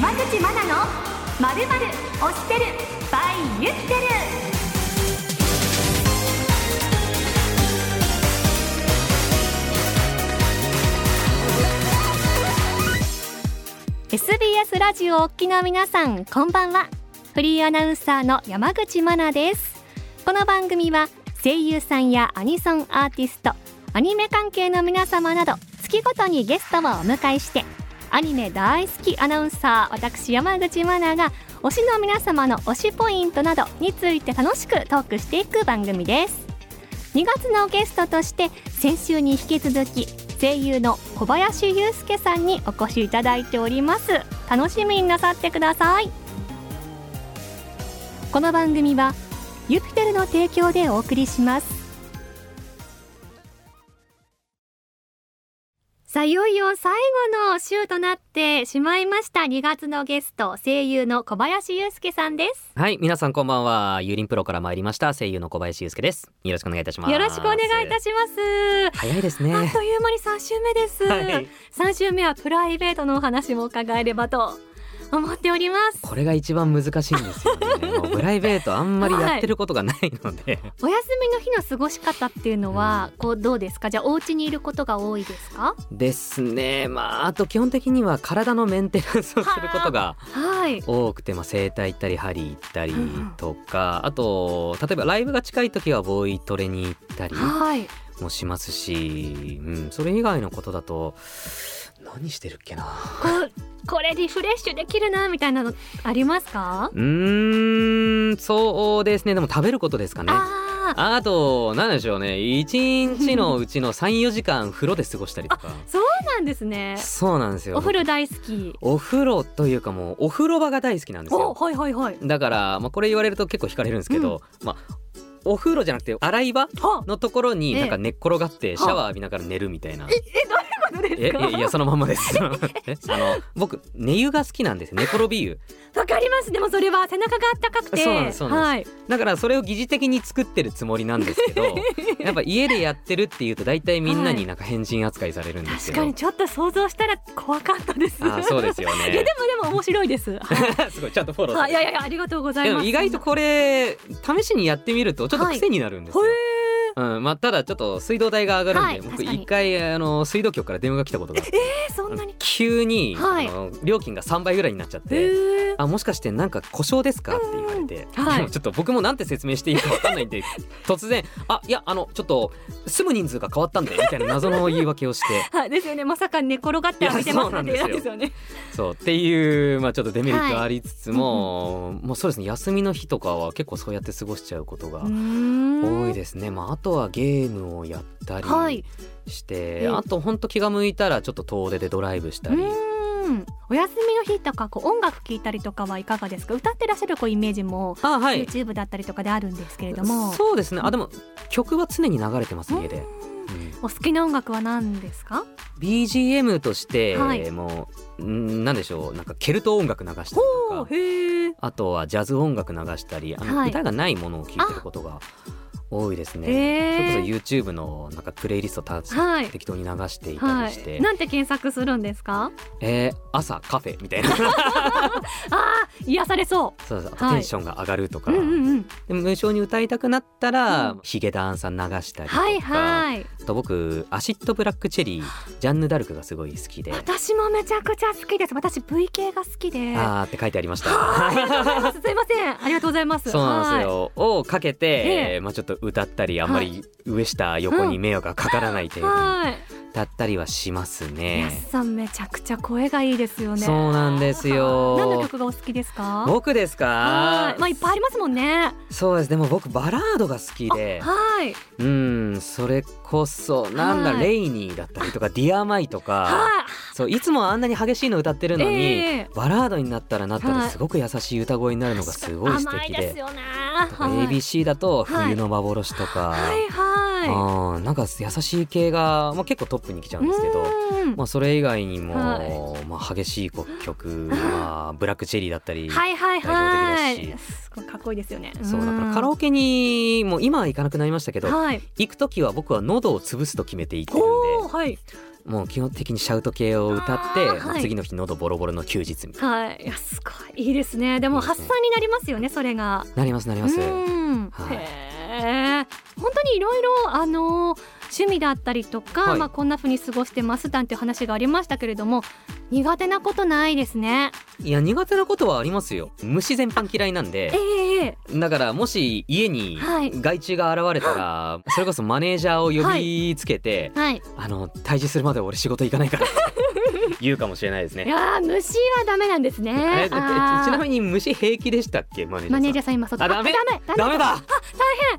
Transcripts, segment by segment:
山口真奈のまるまる推してる by 言ってる SBS ラジオお聞きの皆さんこんばんは。フリーアナウンサーの山口真奈です。この番組は声優さんやアニソンアーティストアニメ関係の皆様など月ごとにゲストをお迎えしてアニメ大好きアナウンサー私山口真奈が推しの皆様の推しポイントなどについて楽しくトークしていく番組です。2月のゲストとして先週に引き続き声優の小林祐介さんにお越しいただいております。楽しみになさってください。この番組はユピテルの提供でお送りします。さあいよいよ最後の週となってしまいました。2月のゲスト声優の小林祐介さんです。はい皆さんこんばんは。ユーリンプロから参りました。声優の小林祐介です。よろしくお願いいたします。よろしくお願いいたします。早いですね。あっという間に3週目です、はい。3週目はプライベートのお話も伺えればと思っております。これが一番難しいんですよね。プライベートあんまりやってることがないので、お休みの日の過ごし方っていうのは、こうどうですか？じゃあお家にいることが多いですか？ですね。まああと基本的には体のメンテナンスをすることがはい。多くて、まあ、整体行ったり針行ったりうんとか、あと例えばライブが近い時はボイトレに行ったりはい。もしますし、うん、それ以外のことだと何してるっけな？これリフレッシュできるなみたいなのありますか、うーんそうですね。でも食べることですかね。あと何でしょうね。1日のうちの34時間風呂で過ごしたりとか。そうなんですね。そうなんですよ。お風呂大好き。お風呂というかもうお風呂場が大好きなんですおよはいはいはい。だから、まあ、これ言われると結構惹かれるんですけど、まあお風呂じゃなくて洗い場はのところにええ。なんか寝っ転がってシャワー浴びながら寝るみたいな。えどういうことですか？えいやいやそのまんまです。えあの僕寝湯が好きなんです寝転び湯。わかります。でもそれは背中があったかくて。そうなんですそうなんはい。だからそれを疑似的に作ってるつもりなんですけど やっぱ家でやってるっていうと大体みんなになんか変人扱いされるんですけど。確かにちょっと想像したら怖かったです。あそうですよいやでね。もでも面白いです。はい。すごいちゃんとフォローいやいやありがとうございでもます意外とこれ試しにやってみるとちょっと癖になるんですよ。へうん、まあただちょっと水道代が上がるんで、僕はい確かに。一回あの水道局から電話が来たことがあってえそんなに？急に、はい。あの料金が3倍ぐらいになっちゃって。へえあもしかしてなんか故障ですか？って言われて、うんはい。ちょっと僕もなんて説明していいかわかんないんで 突然「あいやあのちょっと住む人数が変わったんで」みたいな謎の言い訳をして。はいですよね。まさか寝転がって浴びてますなんていやそうなんですよ。嫌ですよね。そうっていう、まあ、ちょっとデメリットありつつも、もうそうですね。休みの日とかは結構そうやって過ごしちゃうことが多いですね、まあ、あとはゲームをやったはい。りして、え。えあとほんと気が向いたらちょっと遠出でドライブしたり。うん。お休みの日とかこう音楽聴いたりとかはいかがですか？歌ってらっしゃるこうイメージもあはい。YouTube だったりとかであるんですけれども、そうですね。あでも曲は常に流れてます家で、うん。お好きな音楽は何ですか？BGM として、はい。もうんなんでしょう。なんかケルト音楽流したりとか。あとはジャズ音楽流したりあの、はい。歌がないものを聴いてることが多いですね。へー。それこそ YouTube のなんかプレイリストたはい。適当に流していたはりして、い。なんて検索するんですか？えー朝カフェみたいな。ああ癒されそそうそう。あとはい。テンションが上がるとか、ううんうんうん。でも無償に歌いたくなったら、うん。ヒゲダンさん流したりとか、はいはい。あと僕アシッドブラックチェリージャンヌ・ダルクがすごい好きで。私もめちゃくちゃ好きです。私 V 系が好きで。あーって書いてありました。ありがとうございます。すいません。ありがとうございます。そうなんですよ。をかけて、ええ。まあちょっと歌ったり、あんまり上下横に迷惑がかからない程度にはい。歌ったりはしますやね。すさんめちゃくちゃ声がいいですよね。そうなんですよ。何の曲がお好きですか？僕ですか？はい。まあいっぱいありますもんね。そうです。でも僕バラードが好きで、はい。うん、それこそなんだ、はい。レイニーだったりとかディアマイとか、はそういつもあんなに激しいの歌ってるいのに、ええ。バラードになったらなったはい。らすごく優しい歌声になるのがすごい素敵で。甘いですよね ABC だと冬の幻とか、はいはうん。なんか優しい系が、まあ、結構トップに来ちゃいうんですけど、うん。まあ、それ以外にも、はい。まあ、激しい曲、まあ、ブラックチェリーだったり、はいはいは代表的だいすごいかっこいいですよね。そうだからカラオオケにもう今は行かなくなりましたけど、はい。行く時は僕は喉を潰すと決めて行ってるんで。はいもう基本的にシャウト系を歌って、はい。次の日喉ボロボロの休日みたいはい。いやすごい。いいですね。でも発散になりますよねそれが。ななりますなります、うん。はい。へえ本当にいろいろあの趣味だったりとか、はい。まあこんな風に過ごしてますなんていう話がありましたけれども苦手なことないですね。いや苦手なことはありますよ。虫全般嫌いなんで。ええだからもし家にはい。害虫が現れたら、それこそマネージャーを呼びつけて、はい。あの退治するまで俺仕事行かないから 言うかもしれないですいね。やー虫はダメなんですね。ええちなみに虫平気でしたっけ？マネージャーさん。マネージャーさん今ダメ？ダメ。ダメ？ダメだ。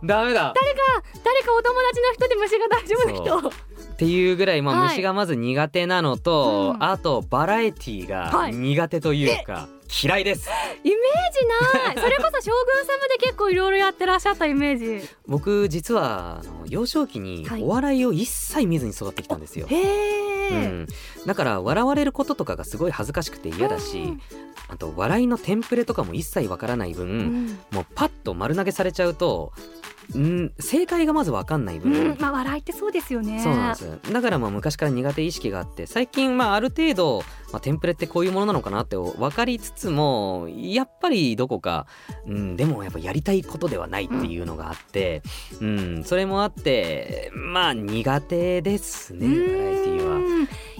ダメだ。誰かお友達の人で虫が大丈夫な人。っていうぐらい、まあ、はい。虫がまず苦手なのと、うん。あとバラエティーがはい。苦手というか、嫌いです。イメージない。それこそ将軍様で結構いろいろやってらっしゃったイメージ。僕実はあの幼少期にはい。お笑いを一切見ずに育ってきたんですよ。へうえ、ん、だから笑われることとかがすごい恥ずかしくて嫌だし、うん。あと笑いのテンプレとかも一切わからない分、うん。もうパッと丸投げされちゃうとん正解がまずわかんない分、うん、まあ笑いってそうですよね。そうなんです。だからまあ昔から苦手意識があって最近まあある程度、まあ、テンプレってこういうものなのかなって分かりつつもやっぱりどこか、うん、でもやっぱやりたいことではないっていうのがあって、うんそれもあってまあ苦手ですねバラエティーは。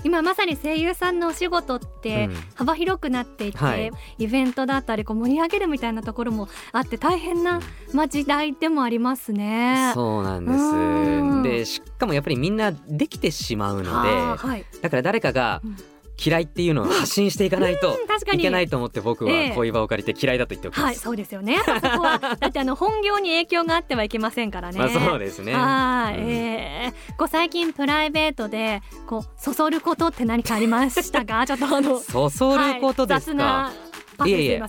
うん今まさに声優さんのお仕事ってうん。幅広くなっていて、はい。イベントだったりこう盛り上げるみたいなところもあって大変な、まあ、時代でもありますね。そうなんでうん。すでしかもやっぱりみんなできてしまうのではあはい、だから誰かがうん嫌いっていうのを発信していかないといけないと思って僕はええこういう場を借りて嫌いだと言っておきまはい、す。そうですよね。そこはだってあの本業に影響があってはいけませんからね。まあそうですね。はい、うんえーこう最近プライベートでこうそそることって何かありましたか？ちょっとあのそそることですか？はい、いえいえ。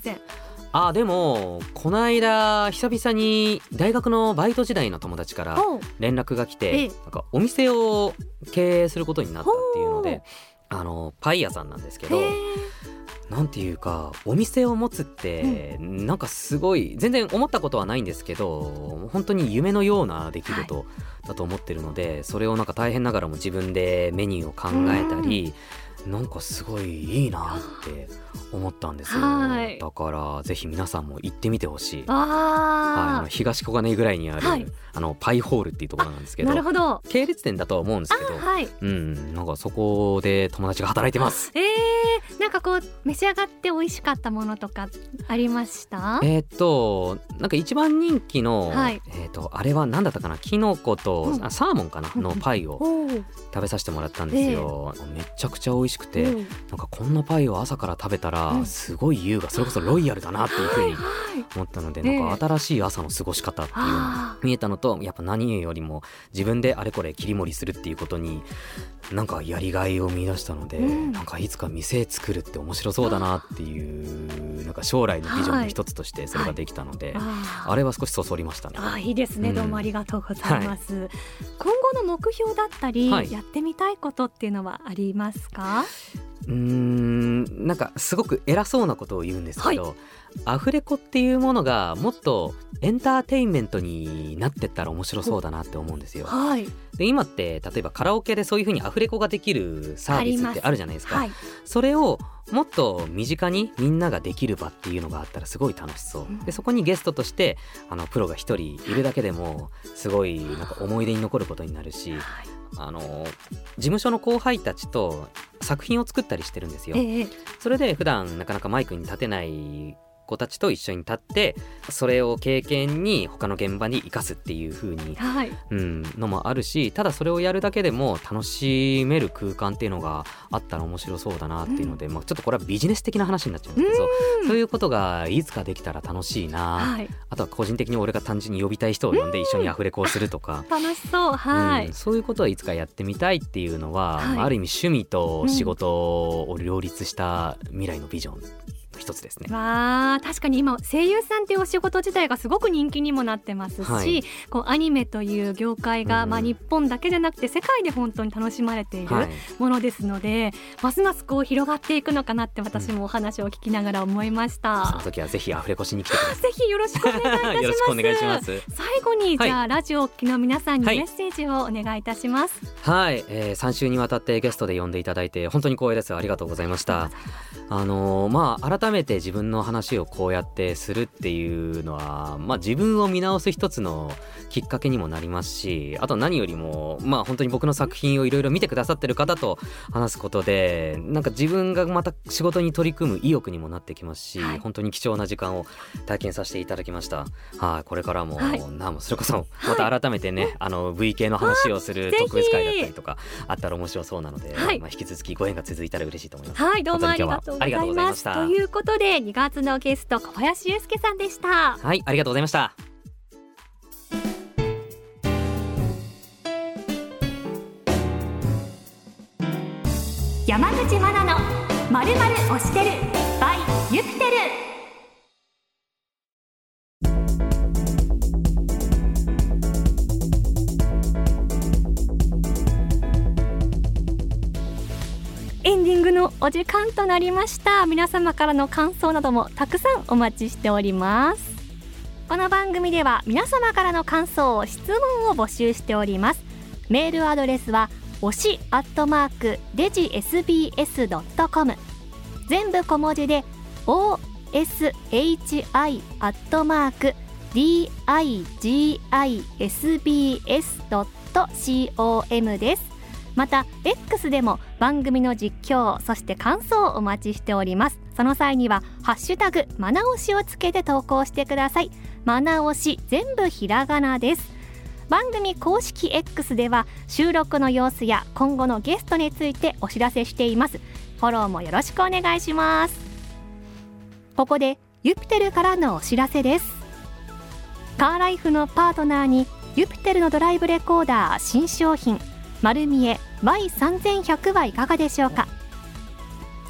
あでもこの間久々に大学のバイト時代の友達から連絡が来えてえなんかお店を経営することになったっていうのであのパイ屋さんなんですけどなんていうかお店を持つってなんかすごい全然思ったことはないんですけど本当に夢のような出来事だと思ってるのでそれをなんか大変ながらも自分でメニューを考えたりなんかすごいいいなって思ったんですよはいだからぜひ皆さんも行ってみてほしい。はい、ああの東小金井ぐらいにある、はいあのパイホールっていうところなんですけあ、どなるほど。あ系列店だとは思うんですけどはい。うんなんかそこで友達が働いてます。えー、なんかこう召し上がって美味しかったものとかありました？えーっとなんか一番人気の、はいえーっとあれは何だったかな？キノコと、うんあサーモンかな？のパイを。食べさせてもらったんですよ、めちゃくちゃ美味しくて、おうなんかこんなパイを朝から食べたら、うん。すごい優雅それこそロイヤルだなっていうふうにはい。思ったので、ええ。なんか新しい朝の過ごし方っていうのがあ見えたのとやっぱ何よりも自分であれこれ切り盛りするっていうことになんかやりがいを見出したので、うん。なんかいつか店作るって面白そうだなっていうなんか将来のビジョンの一つとしてそれができたので、ああれは少しそそりましたね。あーいいですね、うん。どうもありがとうございます、今後の目標だったり、はい。やってみたいことっていうのはありますか？うーんなんかすごく偉そうなことを言うんですけど、アフレコっていうものがもっとエンターテインメントになってったら面白そうだなって思うんですよ。はい。で今って例えばカラオケでそういう風にアフレコができるサービスってあるじゃないですか。はい。それをもっと身近にみんなができる場っていうのがあったらすごい楽しそう。うん。でそこにゲストとしてあのプロが一人いるだけでもすごいなんか思い出に残ることになるしあの事務所の後輩たちと作品を作ったりしてるんですよ。ええ。それで普段なかなかマイクに立てない子たちと一緒に立ってそれを経験に他の現場に生かすっていう風にはい。うん、のもあるしただそれをやるだけでも楽しめる空間っていうのがあったら面白そうだなっていうので、まあ、ちょっとこれはビジネス的な話になっちゃうんですけど、うん。そういうことがいつかできたら楽しいな、はい。あとは個人的に俺が単純に呼びたい人を呼んで一緒にアフレコをするとか。楽しそう。はい、うん。そういうことはいつかやってみたいっていうのは、はい。まあある意味趣味と仕事を両立した未来のビジョン。の一一つですね。わあ確かに今声優さんっていうお仕事自体がすごく人気にもなってますし、はい、こうアニメという業界が、うん、まあ、日本だけでなくて世界で本当に楽しまれているものですので、はい、ますますこう広がっていくのかなって私もお話を聞きながら思いました。うん、その時はぜひアフレコしに来てください。ぜひよろしくお願いいたします。よろしくお願いします。最後に、はい、じゃあラジオ機の皆さんにメッセージをお願いいたします。はい、えー、3週にわたってゲストで呼んでいただいて本当に光栄です。ありがとうございました。あのー、まあ改めて自分の話をこうやってするっていうのは、まあ、自分を見直す一つのきっかけにもなりますしあと何よりもまあ本当に僕の作品をいろいろ見てくださってる方と話すことでなんか自分がまた仕事に取り組む意欲にもなってきますし、はい、本当に貴重な時間を体験させていただきました。はいこれからも、はい、なもそれこそまた改めてね、はい、あの V 系の話をする特別会だったりとかあったら面白そうなので、はい、まあ引き続きご縁が続いたら嬉しいと思います。はいどうもありがとうございました。ということで2月のゲスト小林祐介さんでした。はいありがとうございました。山口真奈のまるまる推してる。by ユピテルお時間となりました。皆様からの感想などもたくさんお待ちしております。この番組では皆様からの感想質問を募集しております。メールアドレスは推しアットマークデジ SBS.com 全部小文字で OSHI アットマーク DIGISBS.com です。また X でも番組の実況そして感想をお待ちしております。その際にはハッシュタグマナオシをつけて投稿してください。マナオシ全部ひらがなです。番組公式 X では収録の様子や今後のゲストについてお知らせしています。フォローもよろしくお願いします。ここでユピテルからのお知らせです。カーライフのパートナーにユピテルのドライブレコーダー新商品丸見え Y3100 はいかがでしょうか。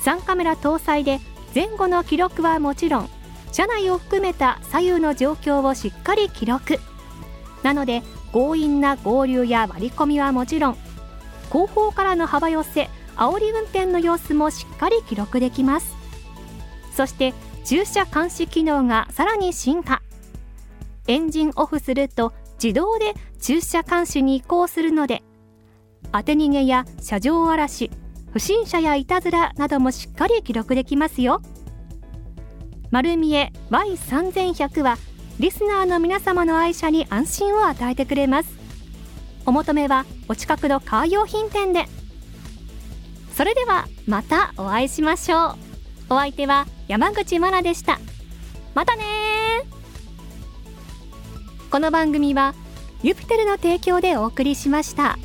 3カメラ搭載で前後の記録はもちろん車内を含めた左右の状況をしっかり記録。なので強引な合流や割り込みはもちろん後方からの幅寄せ煽り運転の様子もしっかり記録できます。そして駐車監視機能がさらに進化。エンジンオフすると自動で駐車監視に移行するので当て逃げや車上荒らし不審者やいたずらなどもしっかり記録できますよ。丸見え Y3100 はリスナーの皆様の愛車に安心を与えてくれます。お求めはお近くのカー用品店で。それではまたお会いしましょう。お相手は山口真奈でした。またねこの番組はユピテルの提供でお送りしました。